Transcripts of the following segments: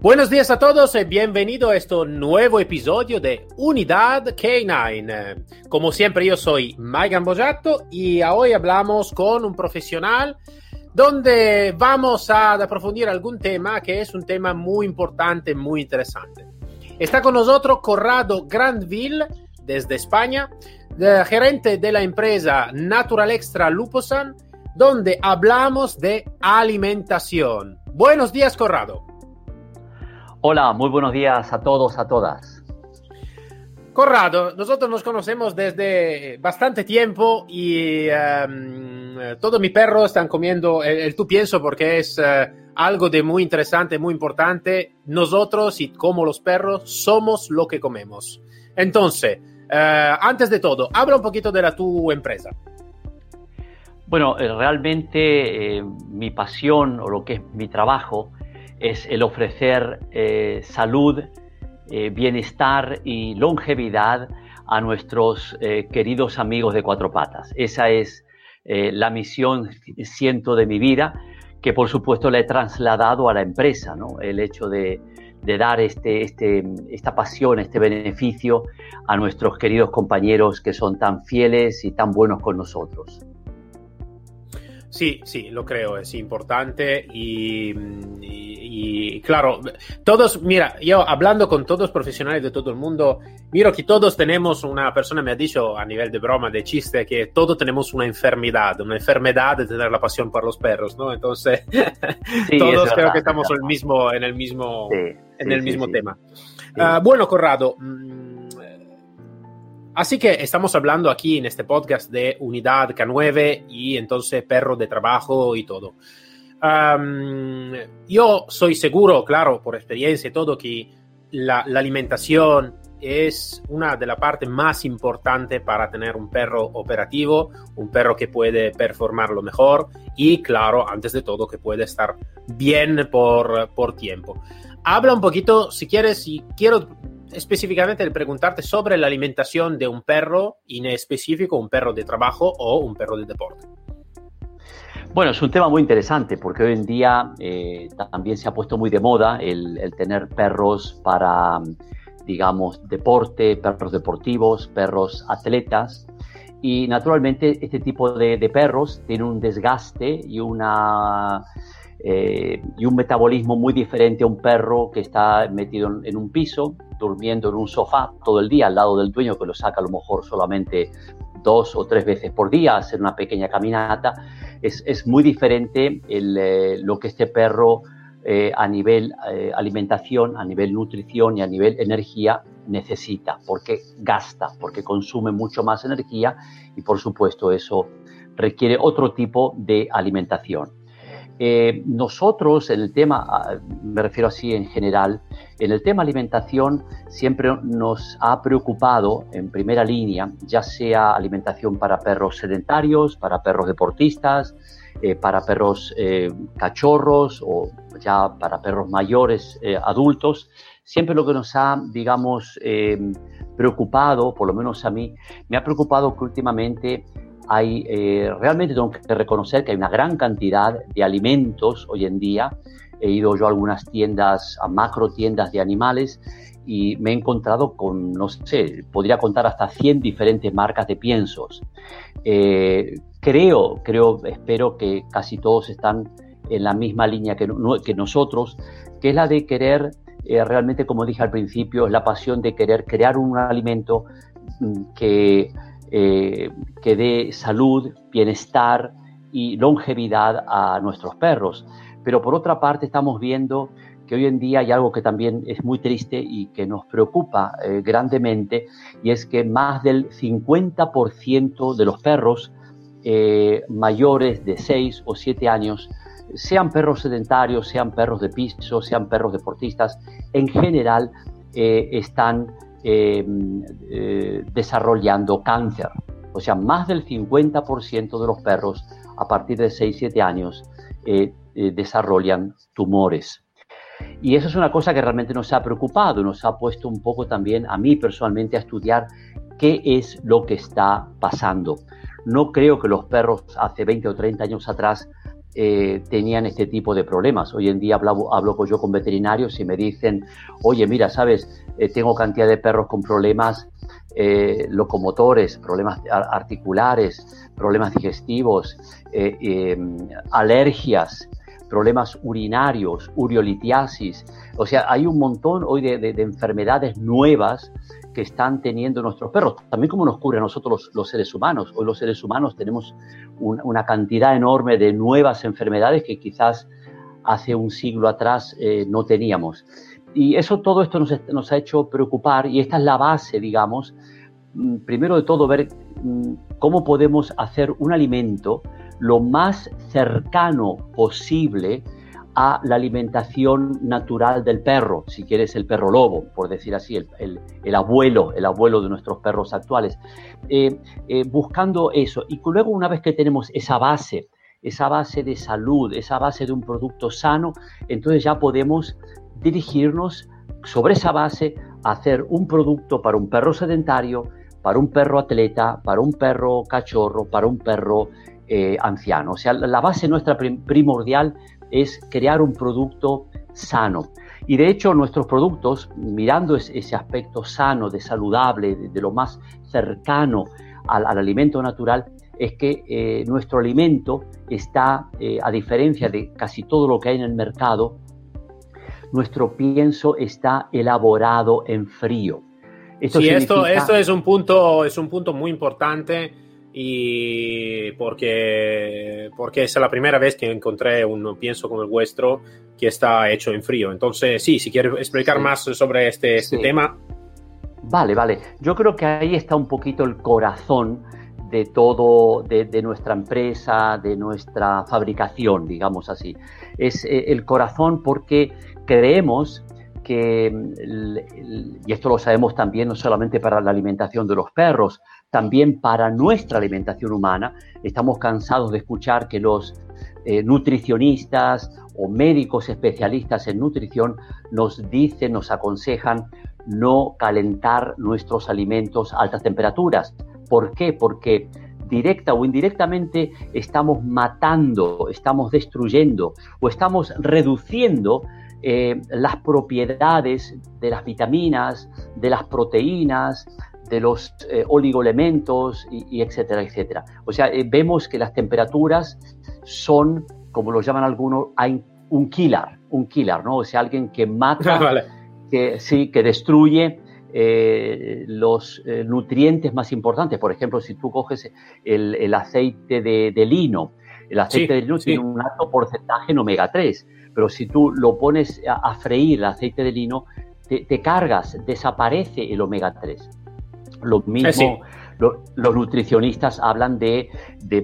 Buenos días a todos y bienvenido a este nuevo episodio de Unidad K9. Como siempre yo soy Maigan Bojato y hoy hablamos con un profesional donde vamos a aprofundir algún tema que es un tema muy importante, muy interesante. Está con nosotros Corrado Grandville desde España, gerente de la empresa Natural Extra Luposan, donde hablamos de alimentación. Buenos días, Corrado. Hola, muy buenos días a todos, a todas. Corrado, nosotros nos conocemos desde bastante tiempo y um, todos mis perros están comiendo el, el tú pienso porque es uh, algo de muy interesante, muy importante. Nosotros y como los perros somos lo que comemos. Entonces, uh, antes de todo, habla un poquito de la tu empresa. Bueno, eh, realmente eh, mi pasión o lo que es mi trabajo es el ofrecer eh, salud, eh, bienestar y longevidad a nuestros eh, queridos amigos de cuatro patas. Esa es la misión, siento, de mi vida, que por supuesto la he trasladado a la empresa, ¿no? El hecho de, dar este, este, esta pasión, este beneficio a nuestros queridos compañeros que son tan fieles y tan buenos con nosotros. Sí, sí, lo creo, es importante y, y, y, claro, todos, mira, yo hablando con todos los profesionales de todo el mundo, miro que todos tenemos una persona me ha dicho a nivel de broma, de chiste, que todos tenemos una enfermedad, una enfermedad de tener la pasión por los perros, ¿no? Entonces, sí, todos creo que estamos en el mismo, en el mismo, sí, en sí, el mismo tema. Uh, bueno, Corrado, mmm, Así que estamos hablando aquí en este podcast de unidad K9 y entonces perro de trabajo y todo. Um, yo soy seguro, claro, por experiencia y todo, que la, la, alimentación es una de las partes más importantes para tener un perro operativo, un perro que puede performar lo mejor y, claro, antes de todo, que puede estar bien por, por tiempo. Habla un poquito, si quieres, y quiero específicamente preguntarte sobre la alimentación de un perro, en específico un perro de trabajo o un perro de deporte. Bueno, es un tema muy interesante porque hoy en día eh, también se ha puesto muy de moda el, tener perros para, digamos, deporte, perros deportivos, perros atletas. Y naturalmente este tipo de, perros tiene un desgaste y una eh, y un metabolismo muy diferente a un perro que está metido en, un piso, durmiendo en un sofá todo el día al lado del dueño que lo saca a lo mejor solamente dos o tres veces por día, hacer una pequeña caminata. Es, es muy diferente el, eh, lo que este perro eh, a nivel eh, alimentación, a nivel nutrición y a nivel energía necesita, porque gasta, porque consume mucho más energía y por supuesto eso requiere otro tipo de alimentación. Eh, nosotros en el tema, ah, me refiero así en general, en el tema alimentación siempre nos ha preocupado en primera línea, ya sea alimentación para perros sedentarios, para perros deportistas, eh, para perros eh, cachorros o ya para perros mayores, eh, adultos. Siempre lo que nos ha, digamos, preocupado, por lo menos a mí, me ha preocupado que últimamente hay, eh, realmente tengo que reconocer que hay una gran cantidad de alimentos hoy en día. He ido yo a algunas tiendas, a macro tiendas de animales y me he encontrado con, no sé, podría contar hasta 100 diferentes marcas de piensos. Eh, creo, creo, espero que casi todos están en la misma línea que, que nosotros, que es la de querer, eh, realmente como dije al principio, es la pasión de querer crear un alimento mm, que eh, que dé salud, bienestar y longevidad a nuestros perros. Pero por otra parte estamos viendo que hoy en día hay algo que también es muy triste y que nos preocupa eh, grandemente, y es que más del 50% de los perros eh, mayores de 6 o 7 años, sean perros sedentarios, sean perros de piso, sean perros deportistas, en general están desarrollando cáncer. O sea, más del 50% de los perros a partir de 6-7 años desarrollan tumores. Y eso es una cosa que realmente nos ha preocupado, nos ha puesto un poco también a mí personalmente a estudiar qué es lo que está pasando. No creo que los perros hace 20 o 30 años atrás eh, tenían este tipo de problemas. Hoy en día hablo, hablo yo con veterinarios y me dicen, oye, mira, sabes, eh, tengo cantidad de perros con problemas eh, locomotores, problemas articulares, problemas digestivos, alergias, problemas urinarios, uriolitiasis. O sea, hay un montón hoy de, enfermedades nuevas que están teniendo nuestros perros, también como nos ocurre a nosotros los, seres humanos. Hoy los seres humanos tenemos una cantidad enorme de nuevas enfermedades que quizás hace un siglo atrás eh, no teníamos. Y eso, todo esto nos, nos, ha hecho preocupar y esta es la base, digamos, mm, primero de todo ver mm, cómo podemos hacer un alimento lo más cercano posible a la alimentación natural del perro, si quieres el perro lobo, por decir así, el, abuelo, el abuelo de nuestros perros actuales, eh, eh, buscando eso. Y luego una vez que tenemos esa base, esa base de salud, esa base de un producto sano, entonces ya podemos dirigirnos sobre esa base a hacer un producto para un perro sedentario, para un perro atleta, para un perro cachorro, para un perro eh, anciano. O sea, la base nuestra primordial es crear un producto sano. Y de hecho nuestros productos, mirando ese aspecto sano, de saludable, de, lo más cercano al, alimento natural, es que eh, nuestro alimento está, eh, a diferencia de casi todo lo que hay en el mercado, nuestro pienso está elaborado en frío. Esto sí, esto, esto es, un punto, es un punto muy importante y porque, porque es la primera vez que encontré un pienso como el vuestro que está hecho en frío. Entonces, sí, si quieres explicar más sobre este, este tema. Vale, vale. Yo creo que ahí está un poquito el corazón de todo, de, de, nuestra empresa, de nuestra fabricación, digamos así. Es eh, el corazón porque creemos que, y esto lo sabemos también no solamente para la alimentación de los perros, también para nuestra alimentación humana. Estamos cansados de escuchar que los eh, nutricionistas o médicos especialistas en nutrición nos dicen, nos aconsejan no calentar nuestros alimentos a altas temperaturas. ¿Por qué? Porque directa o indirectamente estamos matando, estamos destruyendo o estamos reduciendo eh, las propiedades de las vitaminas, de las proteínas, de los eh, oligoelementos y, etcétera, etcétera. O sea, eh, vemos que las temperaturas son, como lo llaman algunos, hay un killer, un killer, ¿no? O sea, alguien que mata, que sí, que destruye eh, los nutrientes más importantes. Por ejemplo, si tú coges el, aceite de, lino, el aceite de lino tiene un alto porcentaje en omega 3, pero si tú lo pones a, freír el aceite de lino, te, te cargas, desaparece el omega 3. Lo mismo, los nutricionistas hablan de,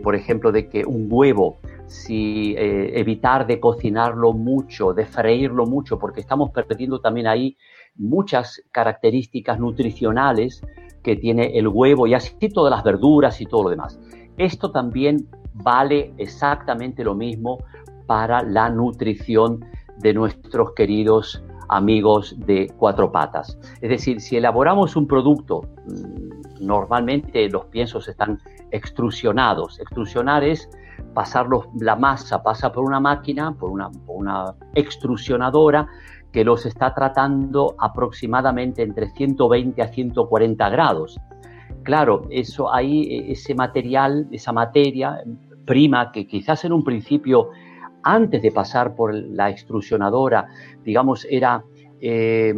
por ejemplo, de que un huevo, si eh, evitar de cocinarlo mucho, de freírlo mucho, porque estamos perdiendo también ahí muchas características nutricionales que tiene el huevo y así todas las verduras y todo lo demás. Esto también vale exactamente lo mismo para la nutrición de nuestros queridos amigos de cuatro patas. Es decir, si elaboramos un producto, mm, normalmente los piensos están extrusionados. Extrusionar es pasar la masa, pasa por una máquina, por una, una extrusionadora que los está tratando aproximadamente entre 120 a 140 grados. Claro, eso ahí, e, ese material, esa materia prima que quizás en un principio antes de pasar por la extrusionadora, digamos, era, eh,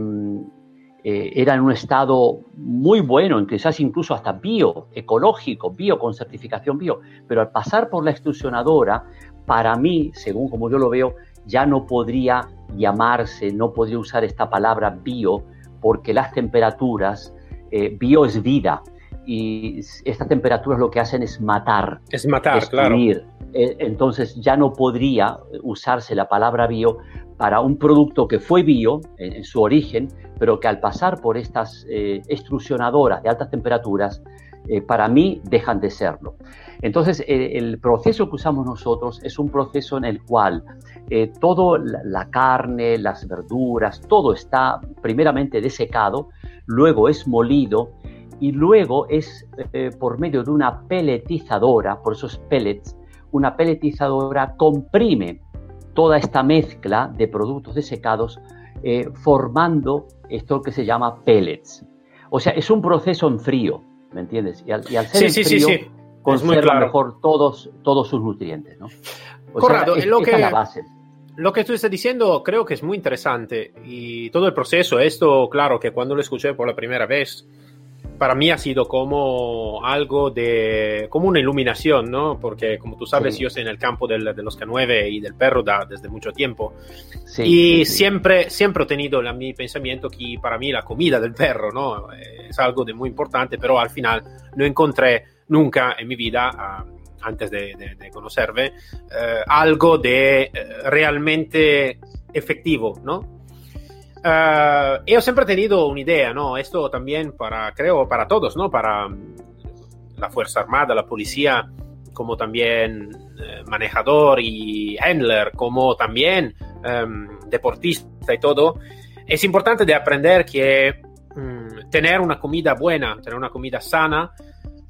eh, era en un estado muy bueno, quizás incluso hasta bio, ecológico, bio, con certificación bio, pero al pasar por la extrusionadora, para mí, según como yo lo veo, ya no podría llamarse, no podría usar esta palabra bio, porque las temperaturas, eh, bio es vida, y estas temperaturas lo que hacen es matar. Es matar, destruir. claro. Eh, entonces ya no podría usarse la palabra bio para un producto que fue bio en, su origen, pero que al pasar por estas eh, extrusionadoras de altas temperaturas, eh, para mí dejan de serlo. Entonces, el proceso que usamos nosotros es un proceso en el cual toda la, carne, las verduras, todo está primeramente desecado, luego es molido y luego es por medio de una peletizadora, por esos pellets, una peletizadora comprime toda esta mezcla de productos desecados eh, formando esto que se llama pellets. O sea, es un proceso en frío, ¿me entiendes? Y al, ser en frío, conserva mejor todos, todos sus nutrientes, ¿no? Correcto, es, lo que... la base. Lo que tú estás diciendo creo que es muy interesante y todo el proceso, esto claro que cuando lo escuché por la primera vez, para mí ha sido como algo de, como una iluminación, ¿no? Porque como tú sabes, yo estoy en el campo del, de los K9 y del perro da, desde mucho tiempo. y siempre, siempre he tenido la, mi pensamiento que para mí la comida del perro, ¿no? Es algo de muy importante, pero al final no encontré nunca en mi vida, ah, antes de, de, conocerme, eh, algo de eh, realmente efectivo, ¿no? Uh, yo siempre he tenido una idea, ¿no? Esto también para, creo, para todos, ¿no? Para mm, la Fuerza Armada, la policía, como también eh, manejador y handler, como también um, deportista y todo. Es importante de aprender que um, tener una comida buena, tener una comida sana,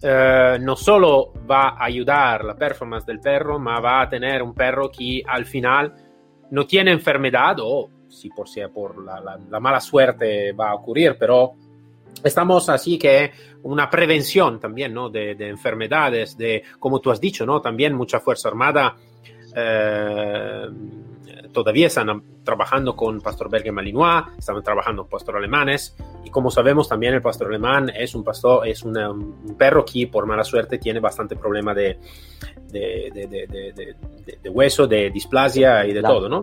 uh, no solo va a ayudar la performance del perro, ma va a tener un perro que al final no tiene enfermedad o si por, si por la, la, mala suerte va a ocurrir, pero estamos así que una prevención también, ¿no? De, de, enfermedades, de, como tú has dicho, ¿no? También mucha Fuerza Armada eh, todavía están trabajando con pastor belga malinois, están trabajando con pastor alemanes y como sabemos también el pastor alemán es un pastor, es un perro que por mala suerte tiene bastante problema de, de, de, de hueso, de displasia y de todo, ¿no?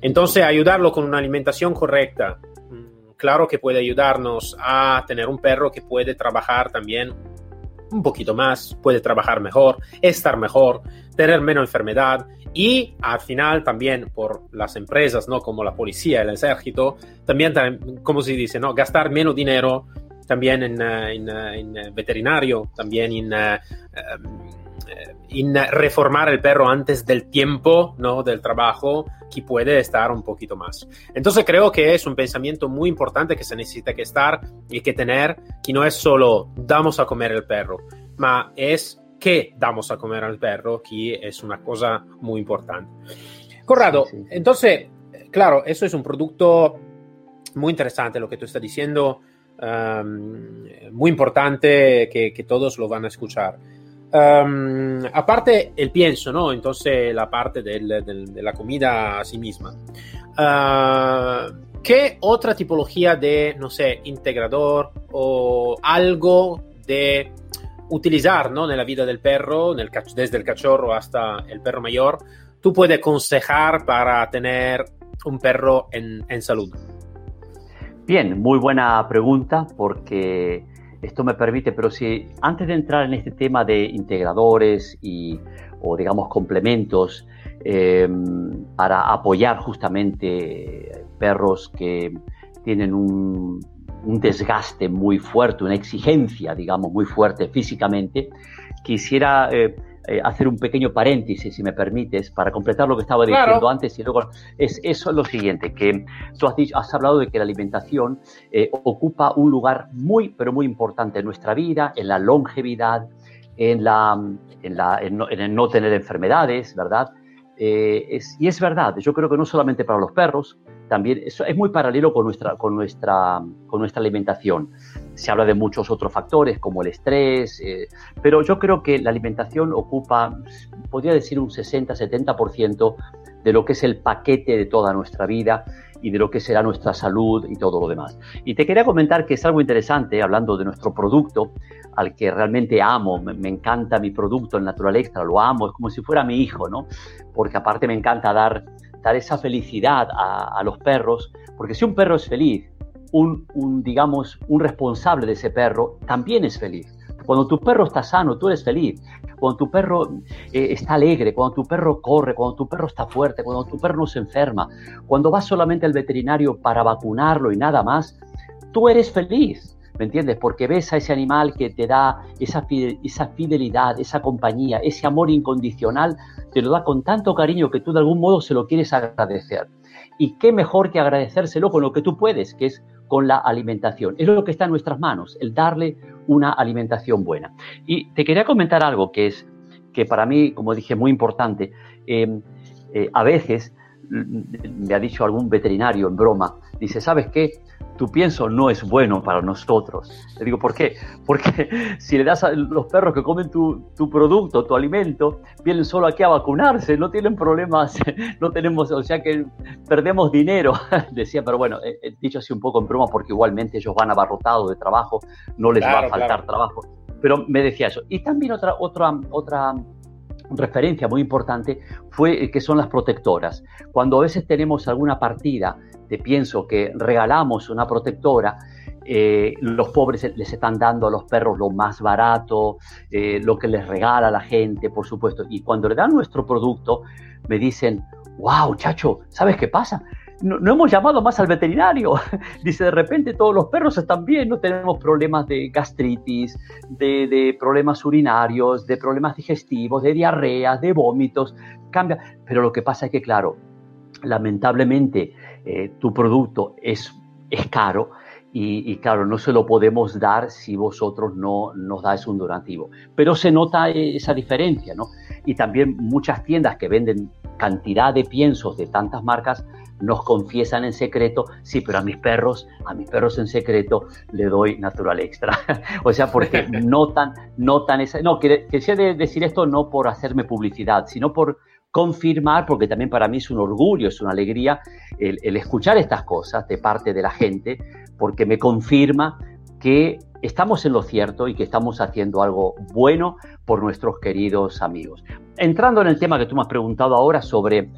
Entonces ayudarlo con una alimentación correcta, mm, claro que puede ayudarnos a tener un perro que puede trabajar también un poquito más, puede trabajar mejor, estar mejor, tener menos enfermedad y al final también por las empresas, ¿no? Como la policía, el ejército, también, como se dice, ¿no? Gastar menos dinero también en, eh, eh, en, veterinario, también en, eh, en reformar el perro antes del tiempo, ¿no? Del trabajo, que puede estar un poquito más. Entonces creo que es un pensamiento muy importante que se necesita que estar y que tener, que no es solo damos a comer el perro, ma es que damos a comer al perro, que es una cosa muy importante. Corrado, entonces, claro, eso es un producto muy interesante lo que tú estás diciendo, um, muy importante que, que, todos lo van a escuchar. Um, aparte el pienso, ¿no? Entonces la parte del, del, de la comida a sí misma. Uh, ¿Qué otra tipología de, no sé, integrador o algo de utilizar ¿no? en la vida del perro, desde el cachorro hasta el perro mayor, tú puedes aconsejar para tener un perro en, en salud? Bien, muy buena pregunta porque esto me permite, pero si antes de entrar en este tema de integradores y, o digamos complementos eh, para apoyar justamente perros que tienen un, un desgaste muy fuerte, una exigencia, digamos, muy fuerte físicamente, quisiera eh, eh, hacer un pequeño paréntesis, si me permites, para completar lo que estaba diciendo antes y luego es eso es lo siguiente, que tú has, dicho, has hablado de que la alimentación eh, ocupa un lugar muy, pero muy importante en nuestra vida, en la longevidad, en, la, en, la, en, no, en el no tener enfermedades, ¿verdad? es, y es verdad, yo creo que no solamente para los perros, también eso es muy paralelo con nuestra, con, nuestra, con nuestra alimentación. Se habla de muchos otros factores como el estrés, eh, pero yo creo que la alimentación ocupa, podría decir, un 60-70% de lo que es el paquete de toda nuestra vida y de lo que será nuestra salud y todo lo demás. Y te quería comentar que es algo interesante, hablando de nuestro producto, al que realmente amo, me, me, encanta mi producto, el Natural Extra, lo amo, es como si fuera mi hijo, ¿no? Porque aparte me encanta dar esa felicidad a, los perros, porque si un perro es feliz, un, digamos, un responsable de ese perro también es feliz, Cuando tu perro está sano, tú eres feliz. Cuando tu perro eh, está alegre, cuando tu perro corre, cuando tu perro está fuerte, cuando tu perro no se enferma, cuando vas solamente al veterinario para vacunarlo y nada más, tú eres feliz. ¿Me entiendes? Porque ves a ese animal que te da esa, esa fidelidad, esa compañía, ese amor incondicional, te lo da con tanto cariño que tú de algún modo se lo quieres agradecer. Y qué mejor que agradecérselo con lo que tú puedes, que es con la alimentación. Es lo que está en nuestras manos, el darle una alimentación buena. Y te quería comentar algo que es, que para mí, como dije, muy importante. Eh, eh, a veces me ha dicho algún veterinario en broma, dice, ¿sabes qué? tu pienso no es bueno para nosotros. Le digo, ¿por qué? Porque si le das a los perros que comen tu, tu, producto, tu alimento, vienen solo aquí a vacunarse, no tienen problemas, no tenemos, o sea que perdemos dinero. Decía, pero bueno, he, dicho así un poco en broma porque igualmente ellos van abarrotados de trabajo, no les va a faltar trabajo. Pero me decía eso. Y también otra, otra, otra referencia muy importante fue que son las protectoras. Cuando a veces tenemos alguna partida te pienso que regalamos una protectora, eh, los pobres les están dando a los perros lo más barato, eh, lo que les regala la gente, por supuesto. Y cuando le dan nuestro producto, me dicen, wow, chacho, ¿sabes qué pasa? No, hemos llamado más al veterinario. Dice, de repente todos los perros están bien, no tenemos problemas de gastritis, de, problemas urinarios, de problemas digestivos, de diarreas, de vómitos. Cambia. Pero lo que pasa es que, claro, lamentablemente eh, tu producto es, es caro y, claro, no se lo podemos dar si vosotros no nos dais un donativo. Pero se nota esa diferencia, ¿no? Y también muchas tiendas que venden cantidad de piensos de tantas marcas nos confiesan en secreto, sí, pero a mis perros, a mis perros en secreto le doy natural extra. o sea, porque notan, notan esa... No, quería decir esto no por hacerme publicidad, sino por confirmar, porque también para mí es un orgullo, es una alegría el, escuchar estas cosas de parte de la gente, porque me confirma que estamos en lo cierto y que estamos haciendo algo bueno por nuestros queridos amigos. Entrando en el tema que tú me has preguntado ahora sobre,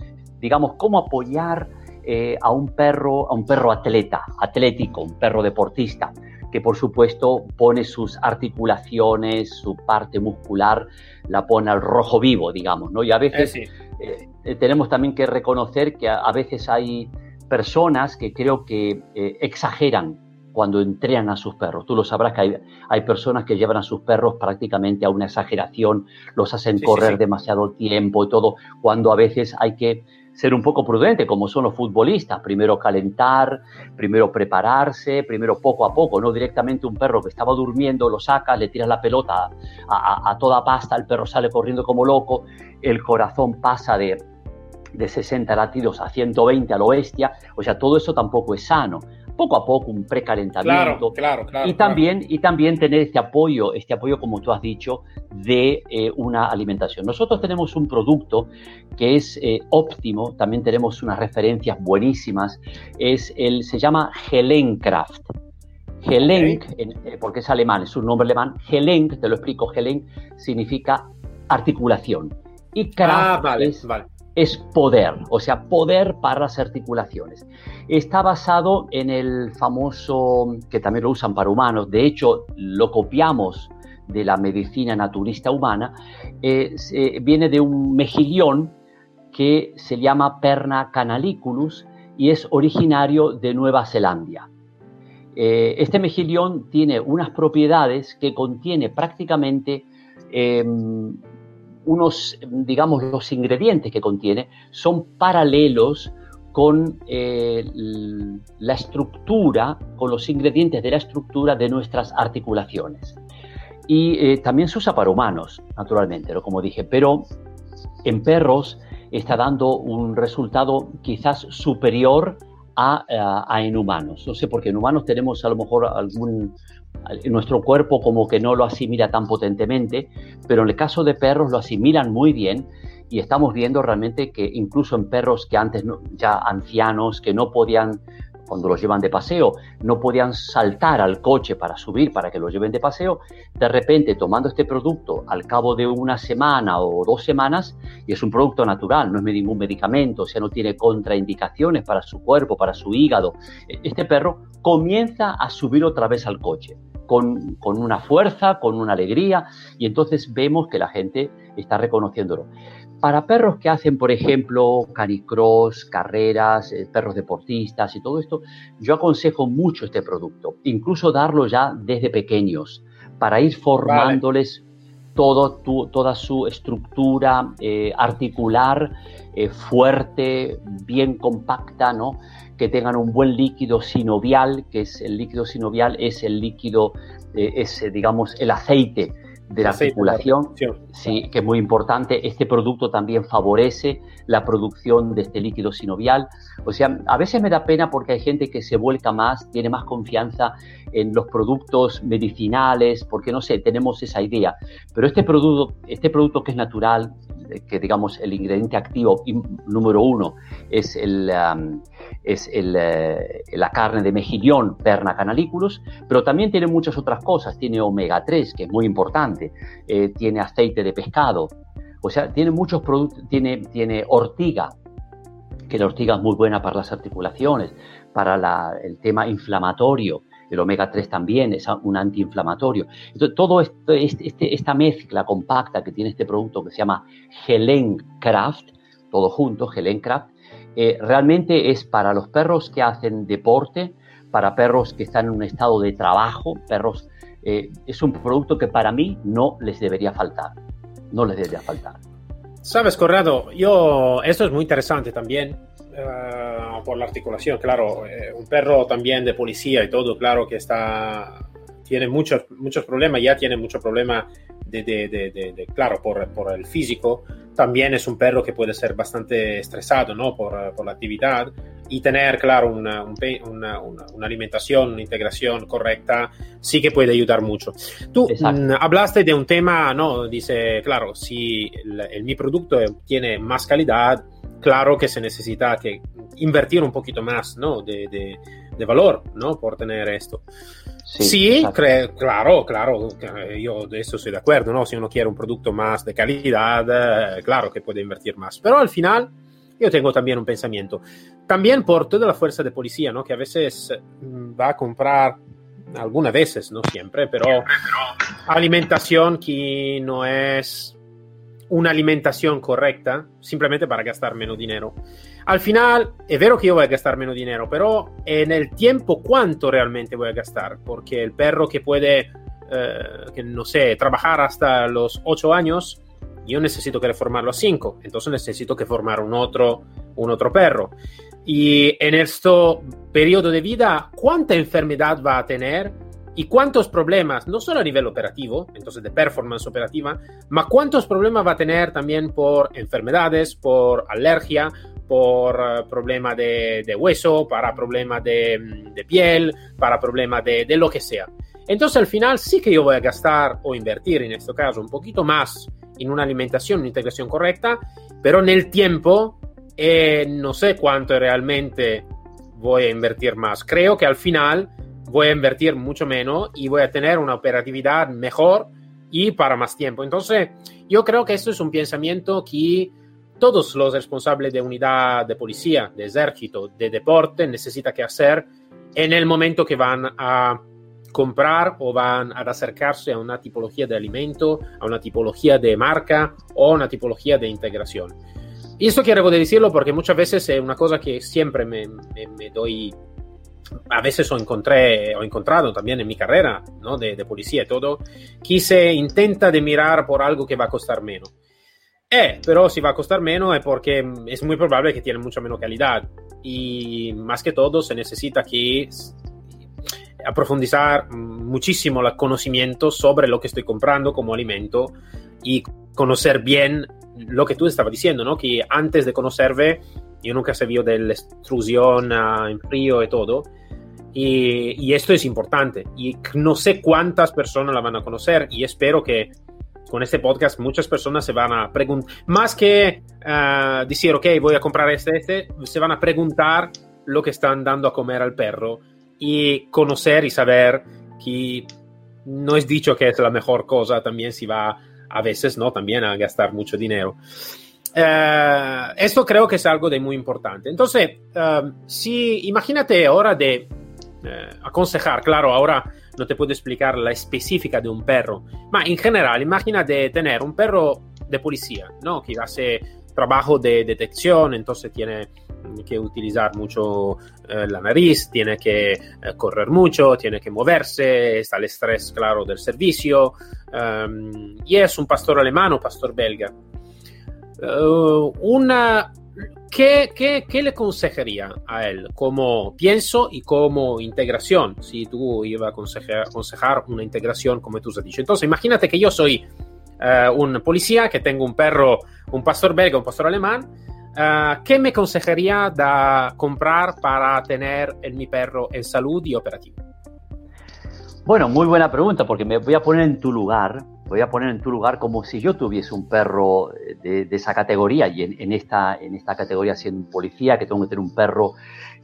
digamos, cómo apoyar eh, a un perro, a un perro atleta, atlético, un perro deportista, que por supuesto pone sus articulaciones, su parte muscular, la pone al rojo vivo, digamos, ¿no? Y a veces eh, eh, tenemos también que reconocer que a, veces hay personas que creo que eh, exageran cuando entrenan a sus perros. Tú lo sabrás que hay, personas que llevan a sus perros prácticamente a una exageración, los hacen correr demasiado tiempo y todo, cuando a veces hay que ser un poco prudente, como son los futbolistas. Primero calentar, primero prepararse, primero poco a poco, no directamente un perro que estaba durmiendo, lo sacas, le tiras la pelota a, toda pasta, el perro sale corriendo como loco, el corazón pasa de, de 60 latidos a 120 a lo bestia, o sea, todo eso tampoco es sano poco a poco un precalentamiento. Claro, claro, y también, y también tener este apoyo, este apoyo, como tú has dicho, de eh, una alimentación. Nosotros tenemos un producto que es eh, óptimo, también tenemos unas referencias buenísimas, es el, se llama Helenkraft. Helenk, eh, porque es alemán, es un nombre alemán. Helenk, te lo explico, Helenk significa articulación. Y Kraft ah, es, vale es poder, o sea, poder para las articulaciones. Está basado en el famoso, que también lo usan para humanos, de hecho lo copiamos de la medicina naturista humana, eh, viene de un mejillón que se llama Perna canaliculus y es originario de Nueva Zelanda. Eh, este mejillón tiene unas propiedades que contiene prácticamente em, unos, digamos, los ingredientes que contiene son paralelos con eh, la estructura, con los ingredientes de la estructura de nuestras articulaciones. Y eh, también se usa para humanos, naturalmente, como dije, pero en perros está dando un resultado quizás superior a, a, en humanos. No sé, porque en humanos tenemos a lo mejor algún, nuestro cuerpo como que no lo asimila tan potentemente, pero en el caso de perros lo asimilan muy bien y estamos viendo realmente que incluso en perros que antes ya ancianos que no podían cuando los llevan de paseo, no podían saltar al coche para subir para que los lleven de paseo, de repente tomando este producto al cabo de una semana o dos semanas, y es un producto natural, no es ningún medicamento, o sea, no tiene contraindicaciones para su cuerpo, para su hígado, este perro comienza a subir otra vez al coche con, con, una fuerza, con una alegría, y entonces vemos que la gente está reconociéndolo. Para perros que hacen, por ejemplo, canicross, carreras, eh, perros deportistas y todo esto, yo aconsejo mucho este producto, incluso darlo ya desde pequeños, para ir formándoles todo, toda su estructura eh, articular eh, fuerte, bien compacta, ¿no? que tengan un buen líquido sinovial, que es el líquido sinovial, es el líquido, es digamos el aceite de la articulación, sí, que es muy importante. Este producto también favorece la producción de este líquido sinovial. O sea, a veces me da pena porque hay gente que se vuelca más, tiene más confianza en los productos medicinales, porque no sé, tenemos esa idea. Pero este producto, este producto que es natural, que digamos el ingrediente activo número uno es, el, es eh, la carne de mejillón Perna canaliculus, pero también tiene muchas otras cosas. Tiene omega 3, que es muy importante, eh, tiene aceite de pescado, o sea, tiene muchos productos, tiene, tiene ortiga, que la ortiga es muy buena para las articulaciones, para el tema inflamatorio, el omega 3 también es un antiinflamatorio. Entonces, todo esto, este, este, esta mezcla compacta que tiene este producto que se llama Craft, todo junto, Craft, eh, realmente es para los perros que hacen deporte, para perros que están en un estado de trabajo, perros, eh, es un producto que para mí no les debería faltar, no les debería faltar. Sabes, Corrado, yo, esto es muy interesante también, eh, por la articulación, claro, eh, un perro también de policía y todo, claro que está, tiene muchos, muchos problemas, ya tiene muchos problemas de, de, de, claro, por, por, el físico, también es un perro que puede ser bastante estresado, ¿no? Por, por la actividad y tener, claro, una, una, una, alimentación, una integración correcta, sí que puede ayudar mucho. Tú mm, hablaste de un tema, ¿no? Dice, claro, si el, mi producto tiene más calidad, claro que se necesita que invertir un poquito más, ¿no? De, de, de valor, ¿no? Por tener esto. Sí, claro, claro, yo de eso estoy de acuerdo, ¿no? Si uno quiere un producto más de calidad, eh, claro que puede invertir más. Pero al final, yo tengo también un pensamiento. También por toda la fuerza de policía, ¿no? Que a veces mm, va a comprar, algunas veces, no siempre, pero alimentación que no es una alimentación correcta simplemente para gastar menos dinero. Al final, es vero que yo voy a gastar menos dinero, pero en el tiempo, ¿cuánto realmente voy a gastar? Porque el perro que puede, eh, que no sé, trabajar hasta los 8 años, yo necesito que reformarlo a 5, entonces necesito que formar un otro, un otro perro. Y en este periodo de vida, ¿cuánta enfermedad va a tener? Y cuántos problemas, no solo a nivel operativo, entonces de performance operativa, ma cuántos problemas va a tener también por enfermedades, por alergia, por uh, problema de, hueso, para problema de, de piel, para problema de, de, lo que sea. Entonces al final sí que yo voy a gastar o invertir en este caso un poquito más en una alimentación, una integración correcta, pero en el tiempo eh, no sé cuánto realmente voy a invertir más. Creo que al final voy a invertir mucho menos y voy a tener una operatividad mejor y para más tiempo. Entonces, yo creo que esto es un pensamiento que todos los responsables de unidad de policía, de ejército, de deporte necesitan que hacer en el momento que van a comprar o van a acercarse a una tipología de alimento, a una tipología de marca o una tipología de integración. Y esto quiero decirlo porque muchas veces es una cosa que siempre me, me, me doy a veces ho, encontré, ho encontrado también en mi carrera ¿no? de, de, policía y todo, que se intenta de mirar por algo que va a costar menos. Eh, pero si va a costar menos es porque es muy probable que tiene mucha menos calidad y más que todo se necesita que aprofundizar muchísimo el conocimiento sobre lo que estoy comprando como alimento y conocer bien lo que tú estabas diciendo, ¿no? Que antes de conocerme yo nunca sabía de la extrusión uh, en frío y todo. Y, esto es importante. Y no sé cuántas personas la van a conocer y espero que con este podcast muchas personas se van a preguntar, más que uh, decir, ok, voy a comprar este, este, se van a preguntar lo que están dando a comer al perro y conocer y saber que no es dicho que es la mejor cosa, también si va a veces, ¿no? También a gastar mucho dinero. Uh, esto creo que es algo de muy importante. Entonces, uh, si imagínate ahora de aconsejar, claro, ahora no te puedo explicar la específica de un perro, pero en general, imagínate tener un perro de policía, ¿no? Que hace trabajo de detección, entonces tiene que utilizar mucho la nariz, tiene que correr mucho, tiene que moverse, está el estrés, claro, del servicio, um, y es un pastor alemán o pastor belga. Uh, una, ¿qué, qué, qué, le aconsejaría a él como pienso y como integración? Si tú ibas a aconsejar, aconsejar una integración, como tú has dicho. Entonces, imagínate que yo soy uh, un policía, que tengo un perro, un pastor belga, un pastor alemán, Uh, ¿Qué me aconsejaría de comprar para tener en mi perro en salud y operativo? Bueno, muy buena pregunta, porque me voy a poner en tu lugar, voy a poner en tu lugar como si yo tuviese un perro de, de esa categoría y en, en, esta, en esta categoría siendo un policía, que tengo que tener un perro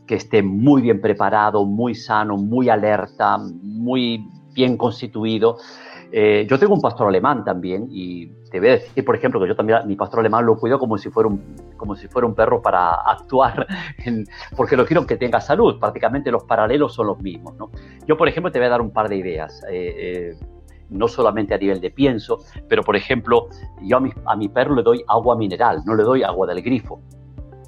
que esté muy bien preparado, muy sano, muy alerta, muy bien constituido. Eh, yo tengo un pastor alemán también y te voy a decir, por ejemplo, que yo también mi pastor alemán lo cuido como si fuera un, como si fuera un perro para actuar, en, porque lo quiero que tenga salud. Prácticamente los paralelos son los mismos. ¿no? Yo, por ejemplo, te voy a dar un par de ideas. Eh, eh, no solamente a nivel de pienso, pero por ejemplo, yo a mi, perro le doy agua mineral, no le doy agua del grifo.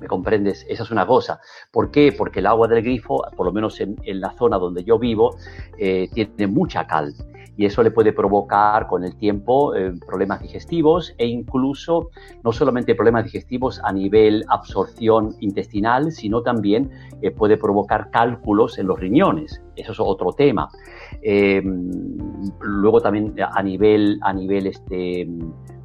¿Me comprendes? Esa es una cosa. ¿Por qué? Porque el agua del grifo, por lo menos en, la zona donde yo vivo, eh, tiene mucha cal y eso le puede provocar con el tiempo eh, problemas digestivos e incluso no solamente problemas digestivos a nivel absorción intestinal, sino también eh, puede provocar cálculos en los riñones. Eso es otro tema. Luego también a nivel, a nivel este,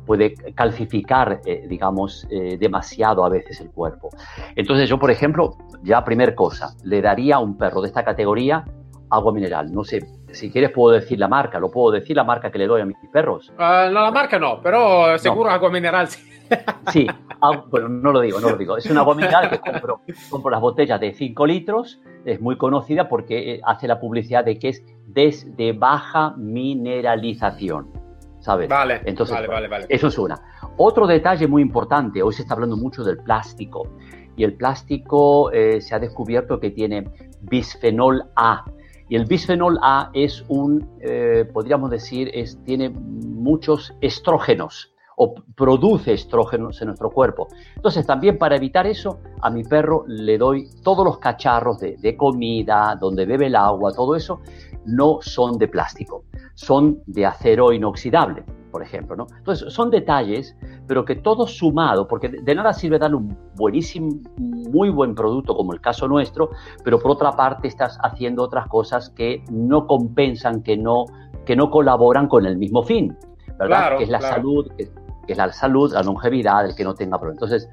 puede calcificar, eh, digamos, eh, demasiado a veces el cuerpo. Entonces yo, por ejemplo, ya primer cosa, le daría a un perro de esta categoría agua mineral. No sé, si quieres puedo decir la marca, lo puedo decir la marca que le doy a mis perros. Uh, no, la marca no, pero seguro no. agua mineral sí. Sí, bueno, no lo digo, no lo digo. Es una agua mineral que compro, compro las botellas de 5 litros, es muy conocida porque eh, hace la publicidad de que es desde baja mineralización. ¿sabes? Vale, Entonces, vale, vale, vale. Eso es una. Otro detalle muy importante, hoy se está hablando mucho del plástico y el plástico eh, se ha descubierto que tiene bisfenol A. Y el bisfenol A es un, eh, podríamos decir, es, tiene muchos estrógenos o produce estrógenos en nuestro cuerpo. Entonces, también para evitar eso, a mi perro le doy todos los cacharros de, de comida, donde bebe el agua, todo eso, no son de plástico, son de acero inoxidable, por ejemplo. ¿no? Entonces, son detalles, pero que todo sumado, porque de nada sirve darle un buenísimo, muy buen producto como el caso nuestro, pero por otra parte estás haciendo otras cosas que no compensan, que no, que no colaboran con el mismo fin, ¿verdad? Claro, que es la claro. salud, que, que es la salud, la longevidad, el que no tenga problemas. Entonces,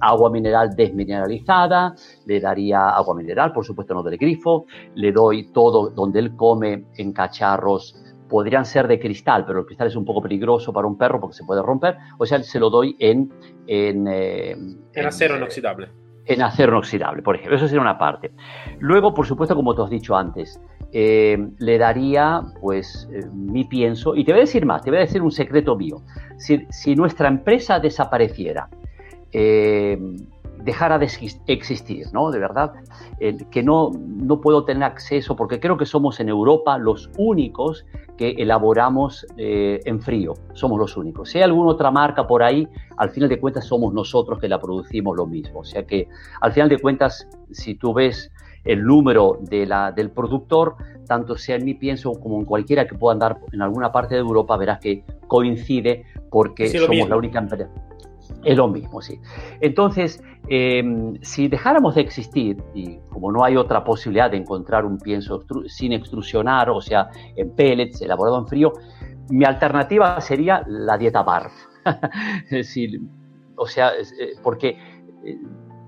agua mineral desmineralizada, le daría agua mineral, por supuesto no del grifo, le doy todo donde él come en cacharros, podrían ser de cristal, pero el cristal es un poco peligroso para un perro porque se puede romper, o sea, se lo doy en... En, eh, en acero inoxidable. En acero inoxidable, por ejemplo, eso sería una parte. Luego, por supuesto, como te has dicho antes, eh, le daría pues eh, mi pienso, y te voy a decir más, te voy a decir un secreto mío. Si, si nuestra empresa desapareciera, eh, dejara de existir, ¿no? De verdad, eh, que no, no puedo tener acceso, porque creo que somos en Europa los únicos que elaboramos eh, en frío, somos los únicos. Si hay alguna otra marca por ahí, al final de cuentas somos nosotros que la producimos lo mismo. O sea que, al final de cuentas, si tú ves el número de la, del productor, tanto sea en mi pienso como en cualquiera que pueda andar en alguna parte de Europa, verás que coincide porque Sí, somos mismo. la única empresa. Es lo mismo, sí. Entonces, eh, si dejáramos de existir, y como no hay otra posibilidad de encontrar un pienso sin extrusionar, o sea, en pellets, elaborado en frío, mi alternativa sería la dieta BARF. o sea, eh, porque eh,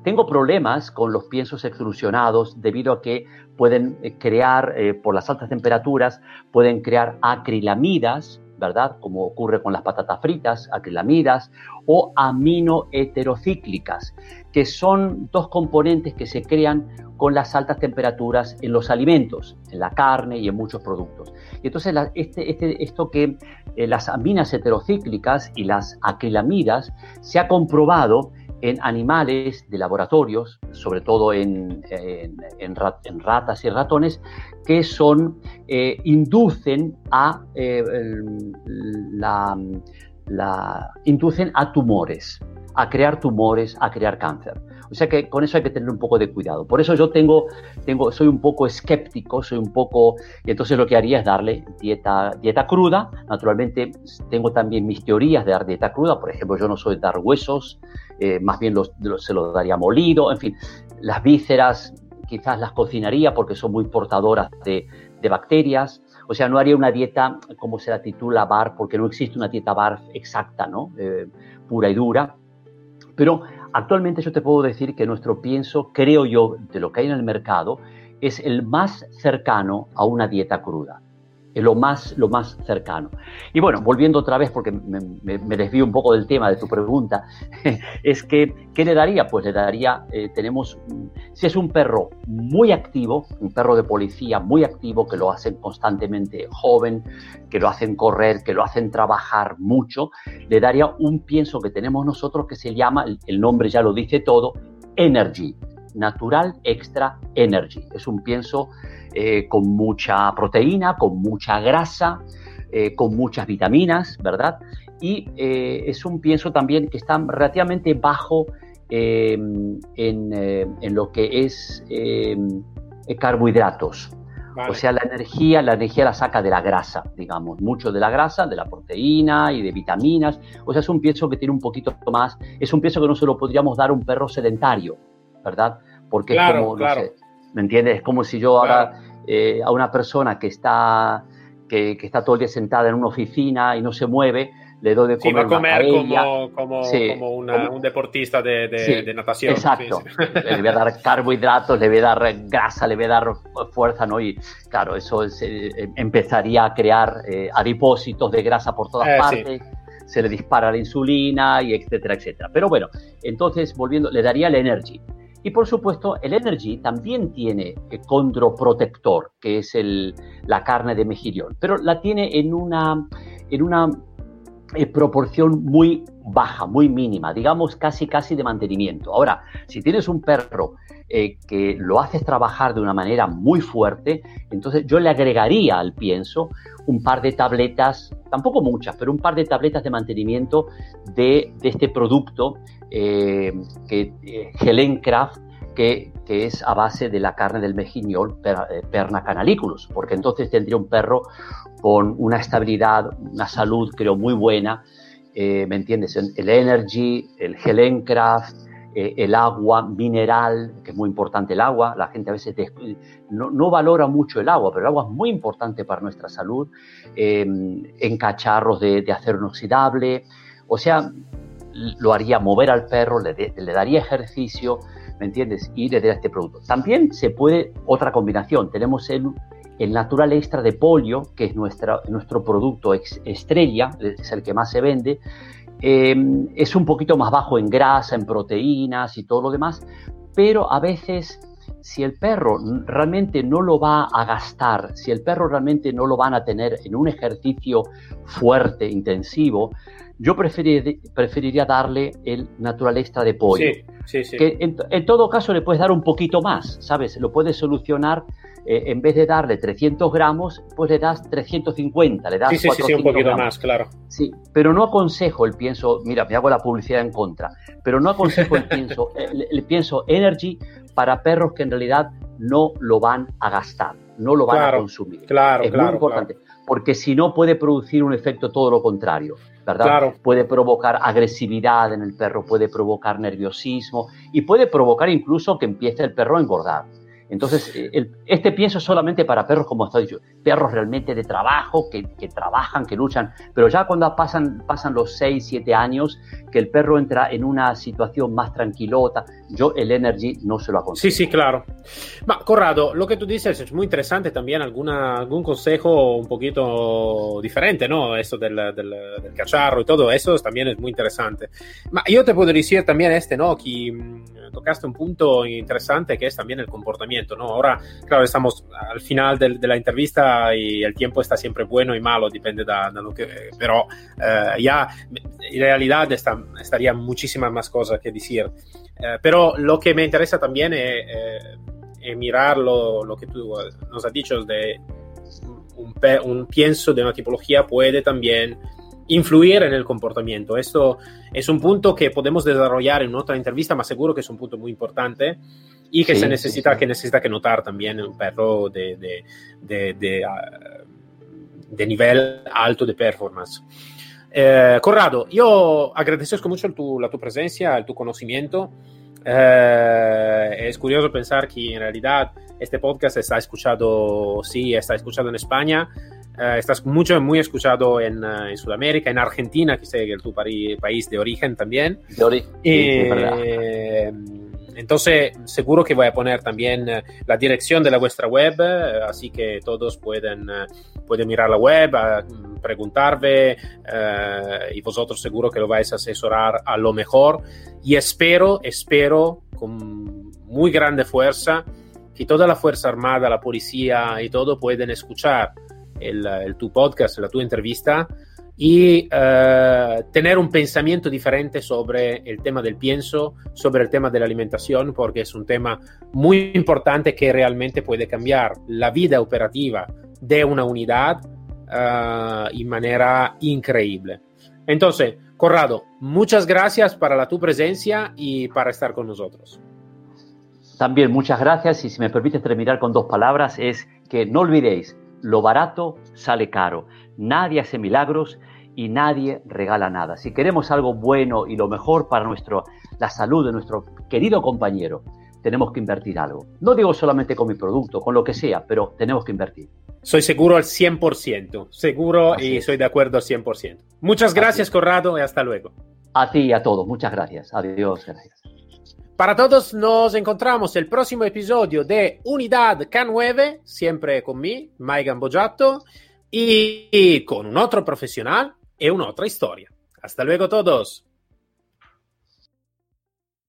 tengo problemas con los piensos extrusionados debido a que pueden eh, crear, por las altas temperaturas, pueden crear acrilamidas, ¿verdad? Como ocurre con las patatas fritas, acrilamidas, o aminoheterocíclicas, que son dos componentes que se crean con las altas temperaturas en los alimentos, en la carne y en muchos productos. Y entonces este, este- esto que eh, las aminas heterocíclicas y las acrilamidas se ha comprobado en animales de laboratorios, sobre todo en, en, ratas y ratones, que son, eh, inducen a eh, la, inducen a tumores, a crear tumores, a crear cáncer. O sea que con eso hay que tener un poco de cuidado. Por eso yo tengo, tengo, soy un poco escéptico, soy un poco, y entonces lo que haría es darle dieta, dieta cruda. Naturalmente tengo también mis teorías de dar dieta cruda. Por ejemplo, yo no soy de dar huesos, eh, más bien se lo daría molido. En fin, las vísceras quizás las cocinaría porque son muy portadoras de, bacterias. O sea, no haría una dieta como se la titula BAR, porque no existe una dieta BAR exacta, ¿no? Eh, pura y dura. Pero Actualmente yo te puedo decir que nuestro pienso, creo yo, de lo que hay en el mercado, es el más cercano a una dieta cruda lo más, lo más cercano. Y bueno, volviendo otra vez, porque me, desvío un poco del tema de tu pregunta, es que, ¿qué le daría? Pues le daría, eh, tenemos, si es un perro muy activo, un perro de policía muy activo, que lo hacen constantemente joven, que lo hacen correr, que lo hacen trabajar mucho, le daría un pienso que tenemos nosotros que se llama, el nombre ya lo dice todo, Energy, Natural Extra Energy. Es un pienso eh, con mucha proteína, con mucha grasa, eh, con muchas vitaminas, ¿verdad? Y eh, es un pienso también que está relativamente bajo en, lo que es carbohidratos. O sea, la energía, la energía la saca de la grasa, digamos, mucho de la grasa, de la proteína y de vitaminas. O sea, es un pienso que tiene un poquito más, es un pienso que no se lo podríamos dar a un perro sedentario, ¿verdad? Porque es como, no sé, ¿me entiendes? Es como si yo ahora eh, a una persona que está, que, está todo el día sentada en una oficina y no se mueve, le doy de comer. Sí, va a comer como, como, un deportista de, natación. Exacto. le voy a dar carbohidratos, le voy a dar grasa, le voy a dar fuerza, ¿no? Y claro, eso eh, empezaría a crear eh, adipósitos de grasa por todas partes. Se le dispara la insulina y etcétera, etcétera. Pero bueno, entonces volviendo, le daría el energy. Y por supuesto, el Energy también tiene condroprotector, que es el, la carne de mejillón, pero la tiene en una, en una eh, proporción muy baja, muy mínima, digamos casi casi de mantenimiento. Ahora, si tienes un perro eh, que lo haces trabajar de una manera muy fuerte, entonces yo le agregaría al pienso un par de tabletas, tampoco muchas, pero un par de tabletas de mantenimiento de, este producto, eh, que, Helencraft, que, que, es a base de la carne del mejillón Perna canalicus, porque entonces tendría un perro con una estabilidad, una salud, creo, muy buena. Eh, ¿Me entiendes? El Energy, el Helencraft, eh, el agua mineral, que es muy importante el agua. La gente a veces no, valora mucho el agua, pero el agua es muy importante para nuestra salud. Eh, en cacharros de, acero inoxidable. O sea, lo haría mover al perro, le, le daría ejercicio, ¿me entiendes? Y le daría este producto. También se puede, otra combinación, tenemos el el Natural Extra de polio, que es nuestra, nuestro producto estrella, es el que más se vende, eh, es un poquito más bajo en grasa, en proteínas y todo lo demás, pero a veces si el perro realmente no lo va a gastar, si el perro realmente no lo van a tener en un ejercicio fuerte, intensivo, yo preferiría, darle el natural extra de pollo. Sí, sí, sí. Que en, en, todo caso le puedes dar un poquito más, ¿sabes? Lo puedes solucionar eh, en vez de darle 300 gramos, pues le das 350, le das sí, sí, sí, un poquito más, claro. Sí, pero no aconsejo el pienso, mira, me hago la publicidad en contra, pero no aconsejo el pienso, el, pienso Energy para perros que en realidad no lo van a gastar, no lo van a consumir. Claro, es muy importante, porque si no puede producir un efecto todo lo contrario. ¿verdad? Claro. Puede provocar agresividad en el perro, puede provocar nerviosismo y puede provocar incluso que empiece el perro a engordar. Entonces, eh, este pienso es solamente para perros, como estoy yo, perros realmente de trabajo, que, trabajan, que luchan, pero ya cuando pasan, pasan los 6, 7 años, que el perro entra en una situación más tranquilota, yo el Energy no se lo aconsejo. Sí, sí, claro. Corrado, lo que tú dices es muy interesante también, alguna, algún consejo un poquito diferente, ¿no? Eso del, del, cacharro y todo eso también es muy interesante. yo te puedo decir también este, ¿no? Que tocaste un punto interesante que es también el comportamiento, ¿no? Ahora, claro, estamos al final de, de la entrevista y el tiempo está siempre bueno y malo, depende de, de lo que... Pero eh, ya, en realidad, está, estaría muchísimas más cosas que decir. Eh, pero lo que me interesa también es, es mirar lo, lo, que tú nos has dicho de un, un pienso de una tipología puede también influir en el comportamiento. Esto es un punto que podemos desarrollar en otra entrevista, más seguro que es un punto muy importante y que sí, se necesita, sí, sí. que necesita que notar también un perro de, de, de, de, uh, nivel alto de performance. Eh, Corrado, yo agradezco mucho tu, la tu presencia, tu conocimiento. Eh, es curioso pensar que en realidad este podcast está escuchado, sí, está escuchado en España, Uh, estás mucho, muy escuchado en, uh, en, Sudamérica, en Argentina, que sé que es tu país de origen también. De origen. Eh, entonces, seguro que voy a poner también uh, la dirección de la vuestra web, así que todos pueden, pueden mirar la web, preguntarme y vosotros seguro que lo vais a asesorar a lo mejor. Y espero, espero con muy grande fuerza que toda la Fuerza Armada, la policía y todo pueden escuchar el, el, tu podcast, la tu entrevista y uh, tener un pensamiento diferente sobre el tema del pienso, sobre el tema de la alimentación, porque es un tema muy importante que realmente puede cambiar la vida operativa de una unidad uh, en manera increíble. Entonces, Corrado, muchas gracias para la tu presencia y para estar con nosotros. También muchas gracias y si me permites terminar con dos palabras es que no olvidéis lo barato sale caro. Nadie hace milagros y nadie regala nada. Si queremos algo bueno y lo mejor para nuestro, la salud de nuestro querido compañero, tenemos que invertir algo. No digo solamente con mi producto, con lo que sea, pero tenemos que invertir. Soy seguro al 100%, seguro Así y es. soy de acuerdo al 100%. Muchas gracias, Corrado, y hasta luego. A ti y a todos, muchas gracias. Adiós, gracias. Para todos nos encontramos el próximo episodio de Unidad K9, siempre con mí, Maigan Bojato, y con un otro profesional y una otra historia. Hasta luego todos.